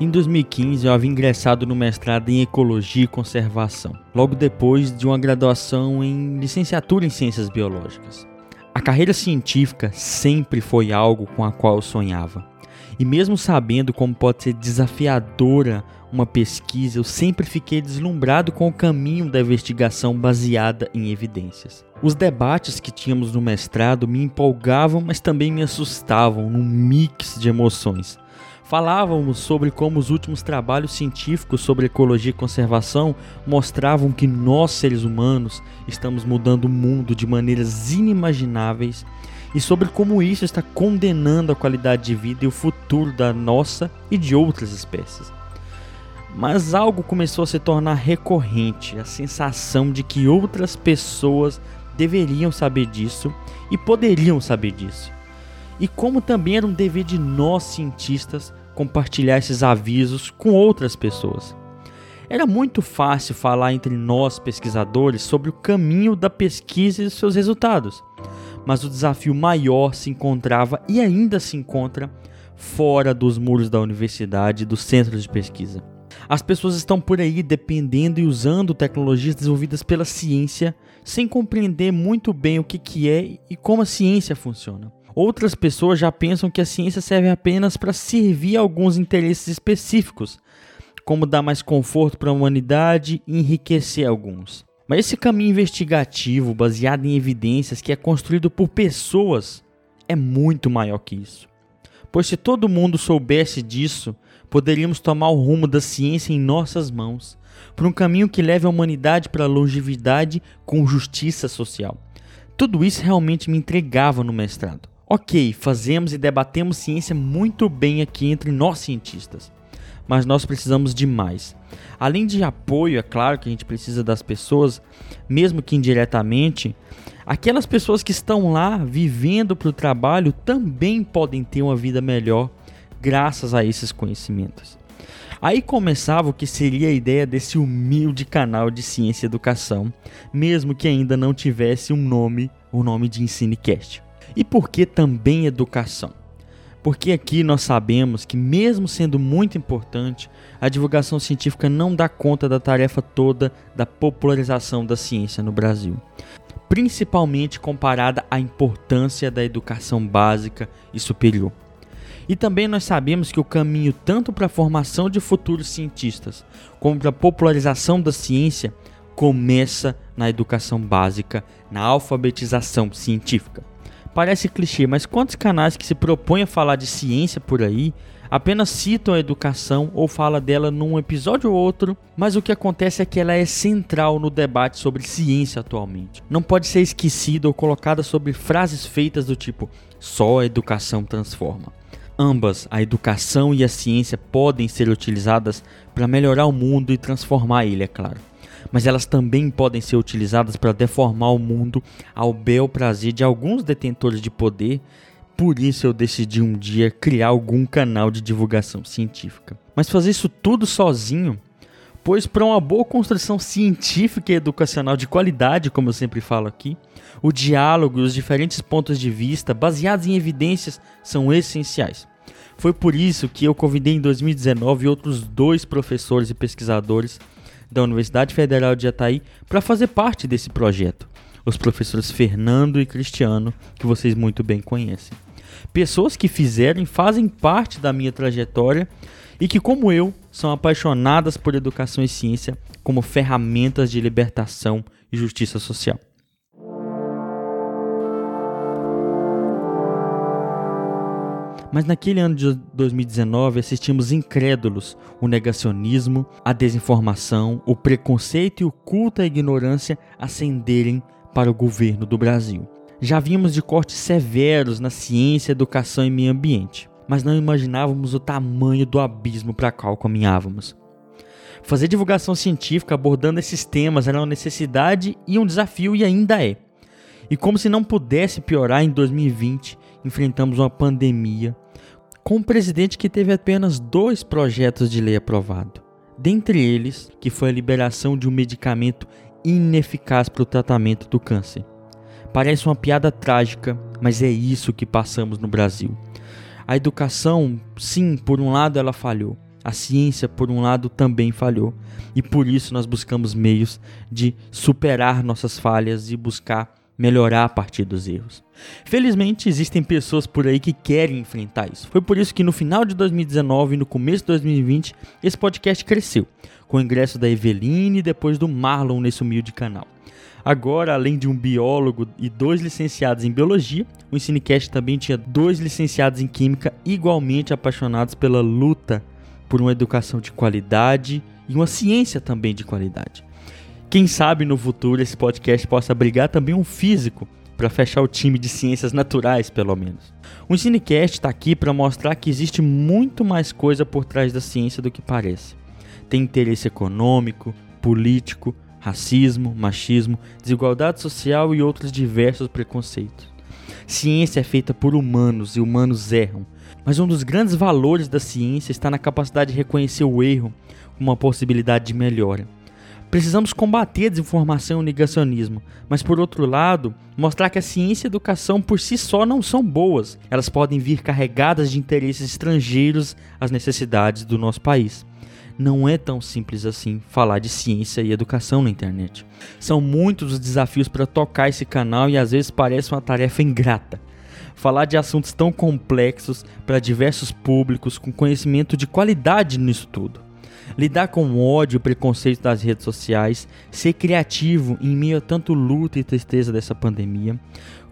Em 2015, eu havia ingressado no mestrado em Ecologia e Conservação, logo depois de uma graduação em licenciatura em Ciências Biológicas. A carreira científica sempre foi algo com a qual eu sonhava. E mesmo sabendo como pode ser desafiadora uma pesquisa, eu sempre fiquei deslumbrado com o caminho da investigação baseada em evidências. Os debates que tínhamos no mestrado me empolgavam, mas também me assustavam num mix de emoções. Falávamos sobre como os últimos trabalhos científicos sobre ecologia e conservação mostravam que nós, seres humanos, estamos mudando o mundo de maneiras inimagináveis e sobre como isso está condenando a qualidade de vida e o futuro da nossa e de outras espécies. Mas algo começou a se tornar recorrente, a sensação de que outras pessoas deveriam saber disso e poderiam saber disso. E como também era um dever de nós cientistas compartilhar esses avisos com outras pessoas. Era muito fácil falar entre nós pesquisadores sobre o caminho da pesquisa e seus resultados, mas o desafio maior se encontrava e ainda se encontra fora dos muros da universidade e dos centros de pesquisa. As pessoas estão por aí dependendo e usando tecnologias desenvolvidas pela ciência sem compreender muito bem o que, que é e como a ciência funciona. Outras pessoas já pensam que a ciência serve apenas para servir alguns interesses específicos, como dar mais conforto para a humanidade e enriquecer alguns. Mas esse caminho investigativo, baseado em evidências, que é construído por pessoas, é muito maior que isso. Pois se todo mundo soubesse disso, poderíamos tomar o rumo da ciência em nossas mãos, por um caminho que leve a humanidade para a longevidade com justiça social. Tudo isso realmente me entregava no mestrado. Ok, fazemos e debatemos ciência muito bem aqui entre nós cientistas, mas nós precisamos de mais. Além de apoio, é claro que a gente precisa das pessoas, mesmo que indiretamente, aquelas pessoas que estão lá vivendo para o trabalho também podem ter uma vida melhor graças a esses conhecimentos. Aí começava o que seria a ideia desse humilde canal de ciência e educação, mesmo que ainda não tivesse um nome, o nome de EnsineCast. E por que também educação? Porque aqui nós sabemos que, mesmo sendo muito importante, a divulgação científica não dá conta da tarefa toda da popularização da ciência no Brasil, principalmente comparada à importância da educação básica e superior. E também nós sabemos que o caminho tanto para a formação de futuros cientistas como para a popularização da ciência começa na educação básica, na alfabetização científica. Parece clichê, mas quantos canais que se propõem a falar de ciência por aí apenas citam a educação ou fala dela num episódio ou outro, mas o que acontece é que ela é central no debate sobre ciência atualmente. Não pode ser esquecida ou colocada sobre frases feitas do tipo só a educação transforma. Ambas, a educação e a ciência, podem ser utilizadas para melhorar o mundo e transformar ele, é claro. Mas elas também podem ser utilizadas para deformar o mundo ao bel prazer de alguns detentores de poder. Por isso eu decidi um dia criar algum canal de divulgação científica. Mas fazer isso tudo sozinho pois para uma boa construção científica e educacional de qualidade, como eu sempre falo aqui, o diálogo e os diferentes pontos de vista baseados em evidências são essenciais. Foi por isso que eu convidei em 2019 outros dois professores e pesquisadores da Universidade Federal de Jataí para fazer parte desse projeto. Os professores Fernando e Cristiano, que vocês muito bem conhecem. Pessoas que fizeram e fazem parte da minha trajetória e que, como eu, são apaixonadas por educação e ciência como ferramentas de libertação e justiça social. Mas naquele ano de 2019 assistimos incrédulos o negacionismo, a desinformação, o preconceito e o culto à ignorância ascenderem para o governo do Brasil. Já vimos de cortes severos na ciência, educação e meio ambiente, mas não imaginávamos o tamanho do abismo para qual caminhávamos. Fazer divulgação científica abordando esses temas era uma necessidade e um desafio e ainda é. E como se não pudesse piorar em 2020, enfrentamos uma pandemia com um presidente que teve apenas dois projetos de lei aprovado. Dentre eles, que foi a liberação de um medicamento ineficaz para o tratamento do câncer. Parece uma piada trágica, mas é isso que passamos no Brasil. A educação, sim, por um lado ela falhou, A ciência, por um lado, também falhou, e por isso nós buscamos meios de superar nossas falhas e buscar melhorar a partir dos erros. Felizmente, existem pessoas por aí que querem enfrentar isso. Foi por isso que no final de 2019 e no começo de 2020, esse podcast cresceu, com o ingresso da Eveline e depois do Marlon nesse humilde canal. Agora, além de um biólogo e dois licenciados em biologia, o Ensinecast também tinha dois licenciados em química igualmente apaixonados pela luta por uma educação de qualidade e uma ciência também de qualidade. Quem sabe no futuro esse podcast possa abrigar também um físico para fechar o time de ciências naturais, pelo menos. O Ensinecast está aqui para mostrar que existe muito mais coisa por trás da ciência do que parece. Tem interesse econômico, político, racismo, machismo, desigualdade social e outros diversos preconceitos. Ciência é feita por humanos e humanos erram, mas um dos grandes valores da ciência está na capacidade de reconhecer o erro como uma possibilidade de melhora. Precisamos combater a desinformação e o negacionismo, mas por outro lado, mostrar que a ciência e a educação por si só não são boas. Elas podem vir carregadas de interesses estrangeiros às necessidades do nosso país. Não é tão simples assim falar de ciência e educação na internet. São muitos os desafios para tocar esse canal e às vezes parece uma tarefa ingrata falar de assuntos tão complexos para diversos públicos com conhecimento de qualidade nisso tudo. Lidar com o ódio e preconceito das redes sociais, ser criativo em meio a tanto luta e tristeza dessa pandemia,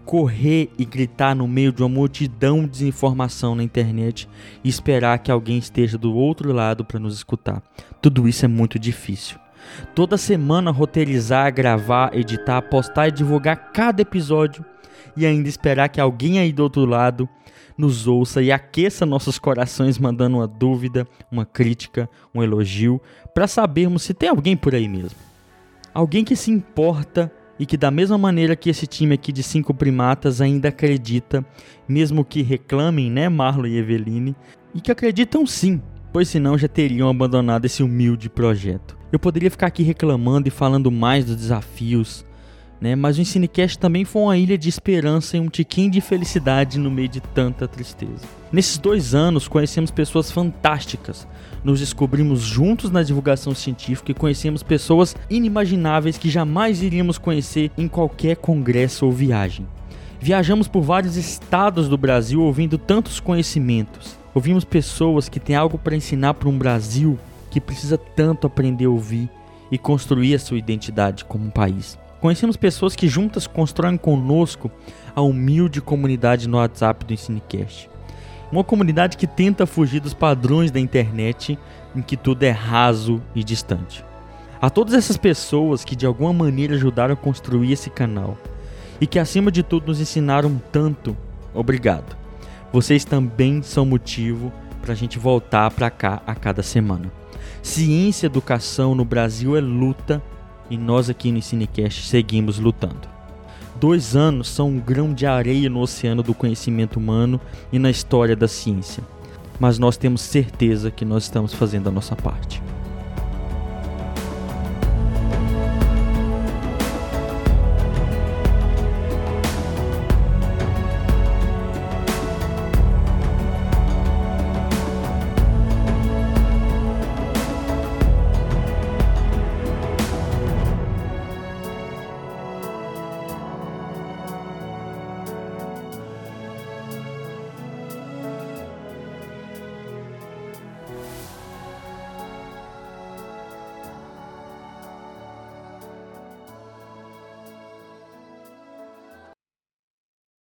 correr e gritar no meio de uma multidão de desinformação na internet e esperar que alguém esteja do outro lado para nos escutar. Tudo isso é muito difícil. Toda semana roteirizar, gravar, editar, postar e divulgar cada episódio e ainda esperar que alguém aí do outro lado nos ouça e aqueça nossos corações mandando uma dúvida, uma crítica, um elogio, para sabermos se tem alguém por aí mesmo. Alguém que se importa e que da mesma maneira que esse time aqui de cinco primatas ainda acredita, mesmo que reclamem, né, Marlon e Eveline, e que acreditam sim, pois senão já teriam abandonado esse humilde projeto. Eu poderia ficar aqui reclamando e falando mais dos desafios, né? Mas o Ensinecast também foi uma ilha de esperança e um tiquinho de felicidade no meio de tanta tristeza. Nesses dois anos conhecemos pessoas fantásticas, nos descobrimos juntos na divulgação científica e conhecemos pessoas inimagináveis que jamais iríamos conhecer em qualquer congresso ou viagem. Viajamos por vários estados do Brasil ouvindo tantos conhecimentos. Ouvimos pessoas que têm algo para ensinar para um Brasil que precisa tanto aprender a ouvir e construir a sua identidade como um país. Conhecemos pessoas que juntas constroem conosco a humilde comunidade no WhatsApp do Ensinecast. Uma comunidade que tenta fugir dos padrões da internet em que tudo é raso e distante. A todas essas pessoas que de alguma maneira ajudaram a construir esse canal e que acima de tudo nos ensinaram tanto, obrigado. Vocês também são motivo para a gente voltar para cá a cada semana. Ciência e educação no Brasil é luta e nós aqui no Cinecast seguimos lutando. Dois anos são um grão de areia no oceano do conhecimento humano e na história da ciência, mas nós temos certeza que nós estamos fazendo a nossa parte.